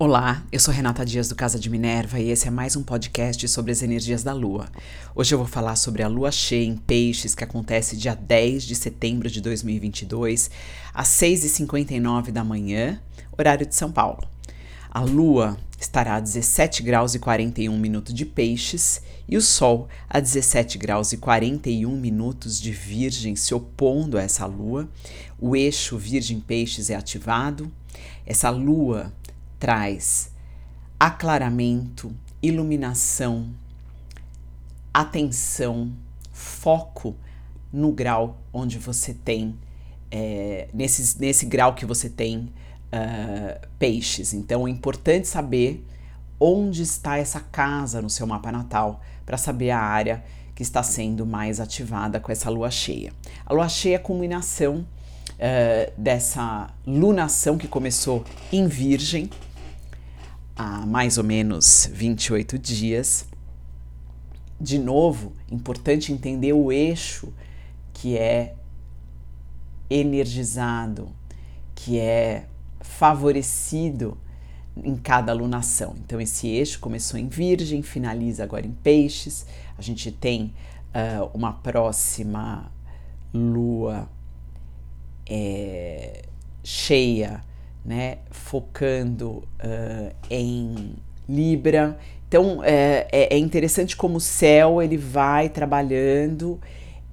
Olá, eu sou Renata Dias do Casa de Minerva e esse é mais um podcast sobre as energias da Lua. Hoje eu vou falar sobre a Lua cheia em Peixes que acontece dia 10 de setembro de 2022, às 6h59 da manhã, horário de São Paulo. A Lua estará a 17 graus e 41 minutos de Peixes e o Sol a 17 graus e 41 minutos de Virgem, se opondo a essa Lua. O eixo Virgem-Peixes é ativado. Essa Lua traz aclaramento, iluminação, atenção, foco no grau onde você tem, é, nesse, nesse grau que você tem uh, peixes. Então é importante saber onde está essa casa no seu mapa natal para saber a área que está sendo mais ativada com essa lua cheia. A lua cheia é a culminação uh, dessa lunação que começou em Virgem, há mais ou menos 28 dias. De novo, importante entender o eixo que é energizado, que é favorecido em cada alunação. Então, esse eixo começou em Virgem, finaliza agora em Peixes. A gente tem uh, uma próxima lua é, cheia né, focando uh, em Libra. Então é, é, é interessante como o céu ele vai trabalhando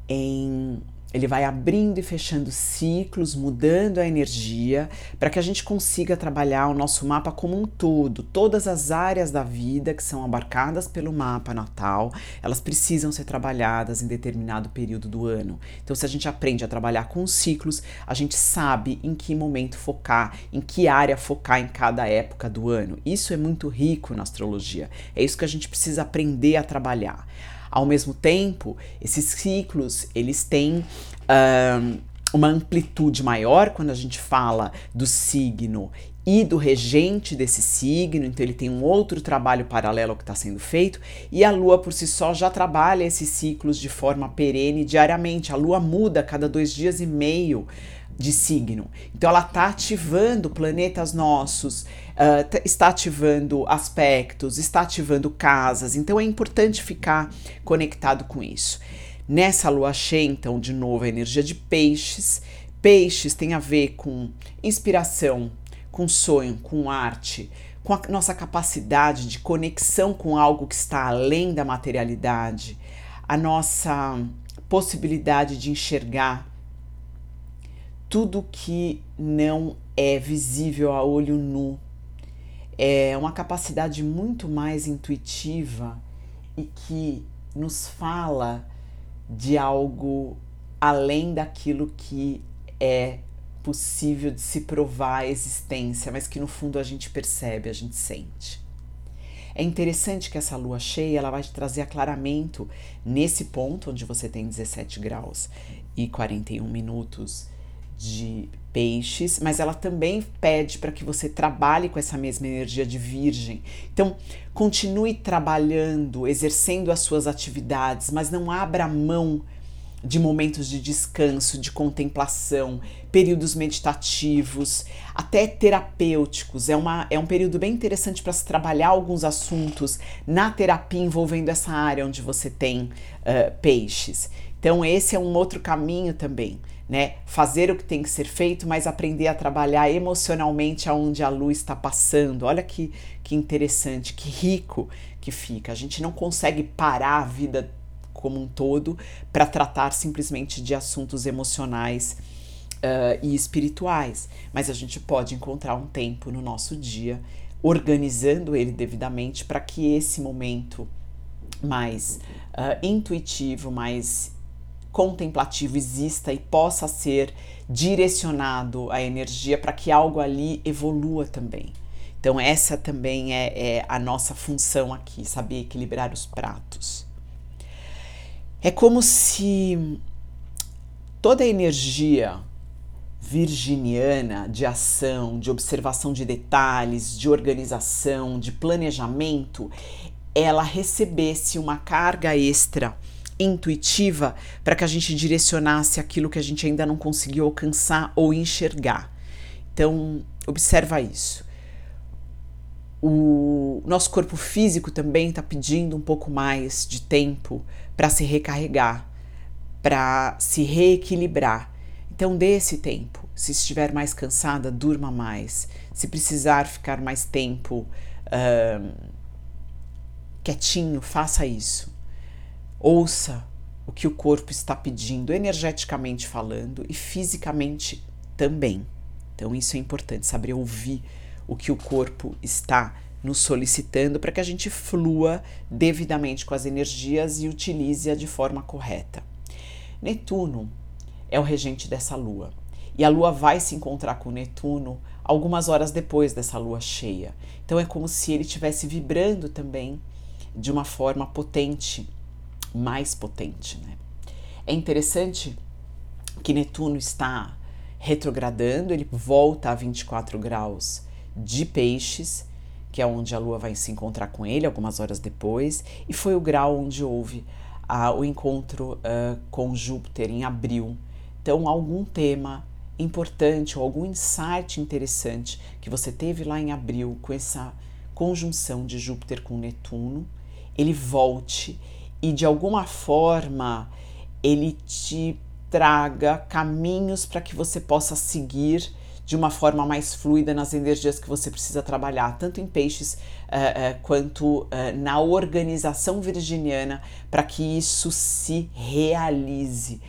em ele vai abrindo e fechando ciclos, mudando a energia, para que a gente consiga trabalhar o nosso mapa como um todo. Todas as áreas da vida que são abarcadas pelo mapa natal, elas precisam ser trabalhadas em determinado período do ano. Então, se a gente aprende a trabalhar com os ciclos, a gente sabe em que momento focar, em que área focar em cada época do ano. Isso é muito rico na astrologia. É isso que a gente precisa aprender a trabalhar. Ao mesmo tempo, esses ciclos eles têm um, uma amplitude maior quando a gente fala do signo e do regente desse signo, então ele tem um outro trabalho paralelo que está sendo feito, e a Lua por si só já trabalha esses ciclos de forma perene diariamente. A Lua muda cada dois dias e meio de signo. Então ela está ativando planetas nossos, uh, está ativando aspectos, está ativando casas. Então é importante ficar conectado com isso. Nessa lua cheia, então, de novo, a energia de peixes. Peixes tem a ver com inspiração, com sonho, com arte, com a nossa capacidade de conexão com algo que está além da materialidade, a nossa possibilidade de enxergar tudo que não é visível a olho nu. É uma capacidade muito mais intuitiva e que nos fala de algo além daquilo que é possível de se provar a existência, mas que no fundo a gente percebe, a gente sente. É interessante que essa lua cheia ela vai te trazer aclaramento nesse ponto onde você tem 17 graus e 41 minutos de peixes, mas ela também pede para que você trabalhe com essa mesma energia de virgem. Então, continue trabalhando, exercendo as suas atividades, mas não abra mão de momentos de descanso, de contemplação, períodos meditativos, até terapêuticos. É, uma, é um período bem interessante para se trabalhar alguns assuntos na terapia envolvendo essa área onde você tem uh, peixes. Então, esse é um outro caminho também né? Fazer o que tem que ser feito, mas aprender a trabalhar emocionalmente aonde a luz está passando. Olha que, que interessante, que rico que fica. A gente não consegue parar a vida como um todo para tratar simplesmente de assuntos emocionais uh, e espirituais, mas a gente pode encontrar um tempo no nosso dia organizando ele devidamente para que esse momento mais uh, intuitivo, mais contemplativo exista e possa ser direcionado a energia para que algo ali evolua também. Então, essa também é, é, a nossa função aqui, saber equilibrar os pratos. É como se toda a energia virginiana de ação, de observação de detalhes, de organização, de planejamento, ela recebesse uma carga extra intuitiva para que a gente direcionasse aquilo que a gente ainda não conseguiu alcançar ou enxergar. Então, observa isso. o nosso corpo físico também está pedindo um pouco mais de tempo para se recarregar, para se reequilibrar. Então, dê esse tempo. Se estiver mais cansada, durma mais. Se precisar ficar mais tempo quietinho, faça isso. Ouça o que o corpo está pedindo, energeticamente falando e fisicamente também. Então, isso é importante, saber ouvir o que o corpo está nos solicitando para que a gente flua devidamente com as energias e utilize-a de forma correta. Netuno é o regente dessa lua. E a lua vai se encontrar com Netuno algumas horas depois dessa lua cheia. Então é como se ele estivesse vibrando também de uma forma potente, mais potente. Né? É interessante que Netuno está retrogradando, ele volta a 24 graus de peixes, que é onde a Lua vai se encontrar com ele algumas horas depois, e foi o grau onde houve uh, o encontro uh, com Júpiter em abril. Então, algum tema importante ou algum insight interessante que você teve lá em abril com essa conjunção de Júpiter com Netuno, ele volte e de alguma forma ele te traga caminhos para que você possa seguir de uma forma mais fluida nas energias que você precisa trabalhar, tanto em peixes uh, uh, quanto uh, na organização virginiana, para que isso se realize.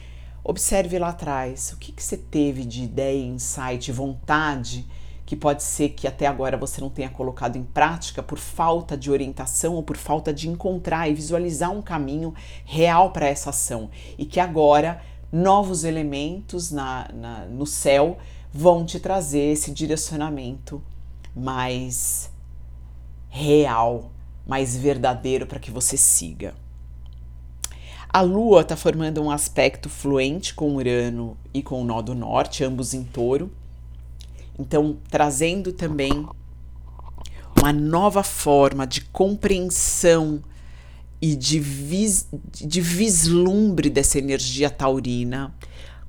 Observe lá atrás o que, que você teve de ideia, insight, vontade que pode ser que até agora você não tenha colocado em prática por falta de orientação ou por falta de encontrar e visualizar um caminho real para essa ação e que agora novos elementos na, na, no céu vão te trazer esse direcionamento mais real, mais verdadeiro para que você siga. A Lua está formando um aspecto fluente com Urano e com o nó do norte, ambos em touro. Então, trazendo também uma nova forma de compreensão e de, vis, de vislumbre dessa energia taurina.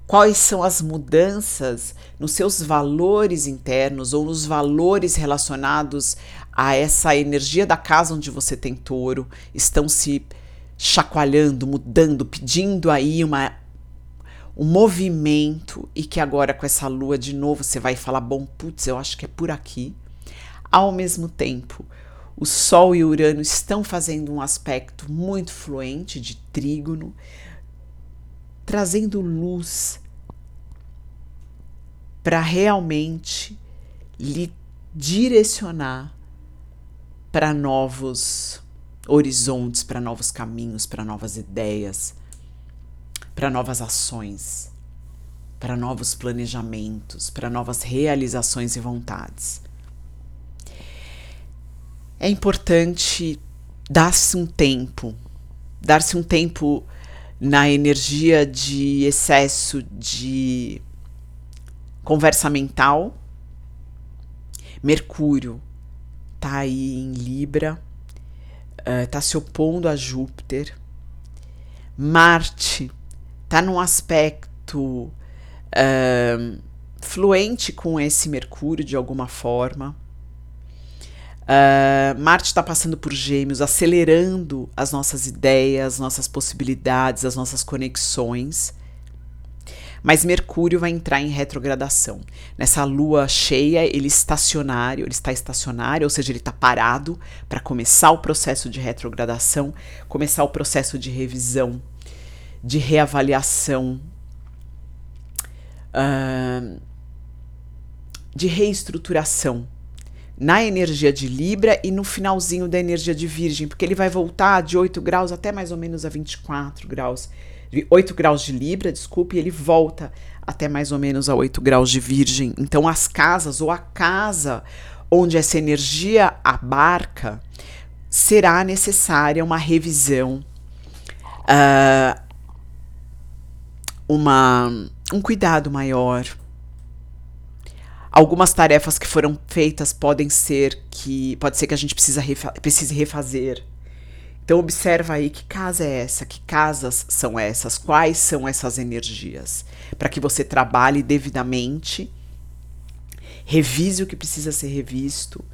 Quais são as mudanças nos seus valores internos ou nos valores relacionados a essa energia da casa onde você tem touro? Estão se chacoalhando, mudando, pedindo aí uma um movimento e que agora com essa lua de novo você vai falar bom, putz, eu acho que é por aqui. Ao mesmo tempo, o Sol e Urano estão fazendo um aspecto muito fluente de trígono, trazendo luz para realmente lhe direcionar para novos horizontes, para novos caminhos, para novas ideias, para novas ações, para novos planejamentos, para novas realizações e vontades. É importante dar-se um tempo, dar-se um tempo na energia de excesso de conversa mental. Mercúrio tá aí em Libra, uh, tá se opondo a Júpiter. Marte tá num aspecto uh, fluente com esse Mercúrio de alguma forma. Uh, Marte está passando por Gêmeos, acelerando as nossas ideias, nossas possibilidades, as nossas conexões. Mas Mercúrio vai entrar em retrogradação. Nessa lua cheia, ele estacionário, ele está estacionário, ou seja, ele está parado para começar o processo de retrogradação, começar o processo de revisão, de reavaliação, uh, de reestruturação na energia de Libra e no finalzinho da energia de Virgem, porque ele vai voltar de 8 graus até mais ou menos a 24 graus, 8 graus de Libra, desculpe, e ele volta até mais ou menos a 8 graus de Virgem. Então, as casas ou a casa onde essa energia abarca, será necessária uma revisão, uh, uma, um cuidado maior Algumas tarefas que foram feitas podem ser que pode ser que a gente precisa refa precise refazer. Então observa aí que casa é essa, que casas são essas, quais são essas energias, para que você trabalhe devidamente, revise o que precisa ser revisto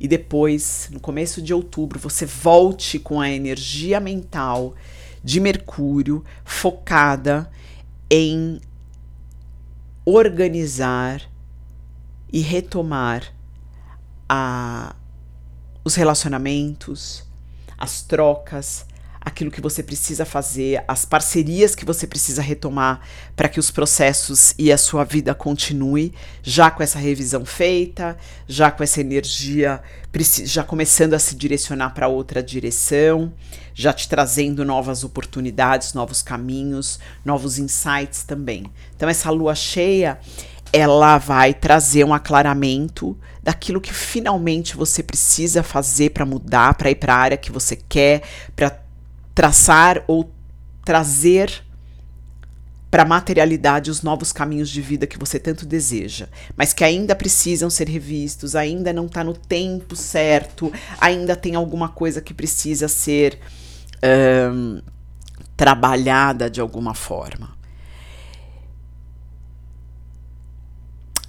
e depois, no começo de outubro, você volte com a energia mental de Mercúrio focada em organizar e retomar a, os relacionamentos, as trocas, aquilo que você precisa fazer, as parcerias que você precisa retomar para que os processos e a sua vida continue, já com essa revisão feita, já com essa energia já começando a se direcionar para outra direção, já te trazendo novas oportunidades, novos caminhos, novos insights também. Então essa lua cheia, ela vai trazer um aclaramento daquilo que finalmente você precisa fazer para mudar, para ir para a área que você quer, para traçar ou trazer para a materialidade os novos caminhos de vida que você tanto deseja, mas que ainda precisam ser revistos, ainda não está no tempo certo, ainda tem alguma coisa que precisa ser um, trabalhada de alguma forma.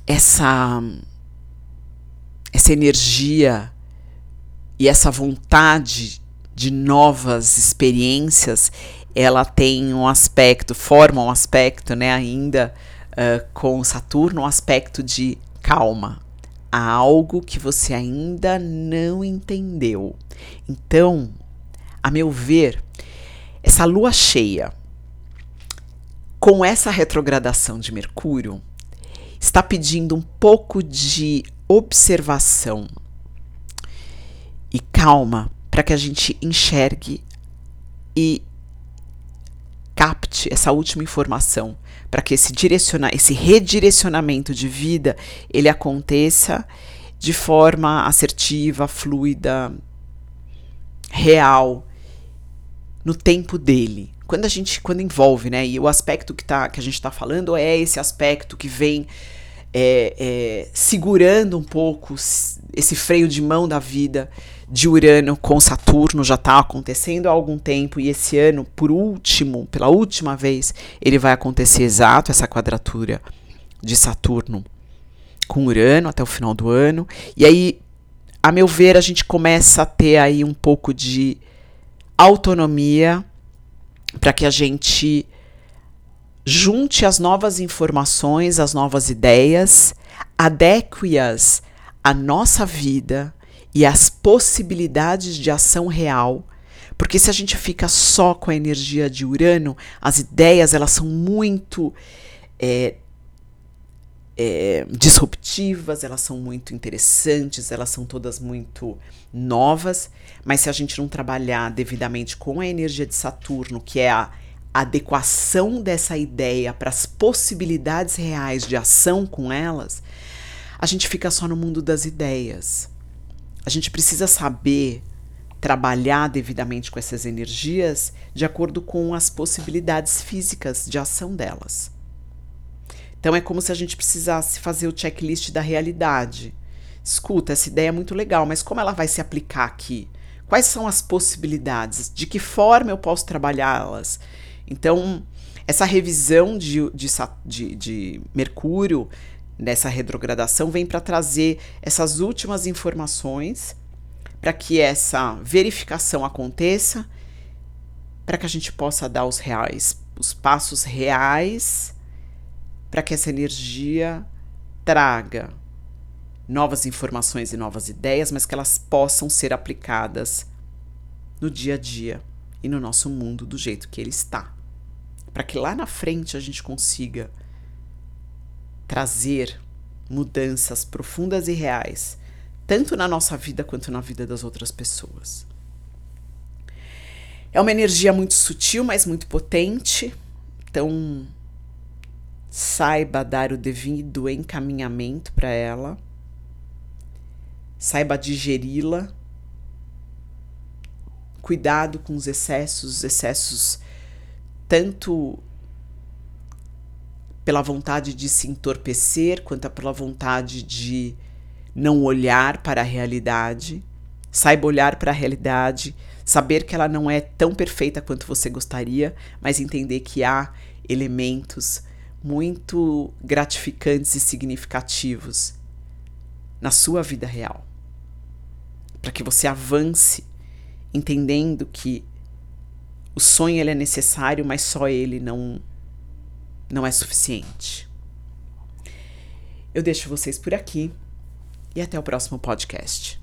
Essa, essa energia e essa vontade de novas experiências, ela tem um aspecto, forma um aspecto, né, ainda uh, com Saturno, um aspecto de calma. Há algo que você ainda não entendeu. Então, a meu ver, essa lua cheia, com essa retrogradação de Mercúrio, está pedindo um pouco de observação e calma para que a gente enxergue e capte essa última informação, para que esse direcionar, esse redirecionamento de vida, ele aconteça de forma assertiva, fluida, real, no tempo dele. Quando a gente, quando envolve, né? E o aspecto que, tá, que a gente está falando é esse aspecto que vem é, é, segurando um pouco esse freio de mão da vida de Urano com Saturno já está acontecendo há algum tempo e esse ano, por último, pela última vez, ele vai acontecer exato essa quadratura de Saturno com Urano até o final do ano. E aí, a meu ver, a gente começa a ter aí um pouco de autonomia para que a gente junte as novas informações, as novas ideias, adeque-as à nossa vida e às possibilidades de ação real. Porque se a gente fica só com a energia de Urano, as ideias elas são muito é, é, disruptivas, elas são muito interessantes, elas são todas muito novas, mas se a gente não trabalhar devidamente com a energia de Saturno, que é a adequação dessa ideia para as possibilidades reais de ação com elas, a gente fica só no mundo das ideias. A gente precisa saber trabalhar devidamente com essas energias de acordo com as possibilidades físicas de ação delas. Então é como se a gente precisasse fazer o checklist da realidade. Escuta, essa ideia é muito legal, mas como ela vai se aplicar aqui? Quais são as possibilidades? De que forma eu posso trabalhá-las? Então, essa revisão de, de, de, de Mercúrio nessa retrogradação vem para trazer essas últimas informações para que essa verificação aconteça, para que a gente possa dar os reais, os passos reais para que essa energia traga novas informações e novas ideias, mas que elas possam ser aplicadas no dia a dia e no nosso mundo do jeito que ele está. Para que lá na frente a gente consiga trazer mudanças profundas e reais, tanto na nossa vida quanto na vida das outras pessoas. É uma energia muito sutil, mas muito potente, então saiba dar o devido encaminhamento para ela, saiba digeri-la, cuidado com os excessos, os excessos tanto pela vontade de se entorpecer, quanto pela vontade de não olhar para a realidade. Saiba olhar para a realidade, saber que ela não é tão perfeita quanto você gostaria, mas entender que há elementos muito gratificantes e significativos na sua vida real. para que você avance entendendo que o sonho ele é necessário, mas só ele não não é suficiente. Eu deixo vocês por aqui e até o próximo podcast.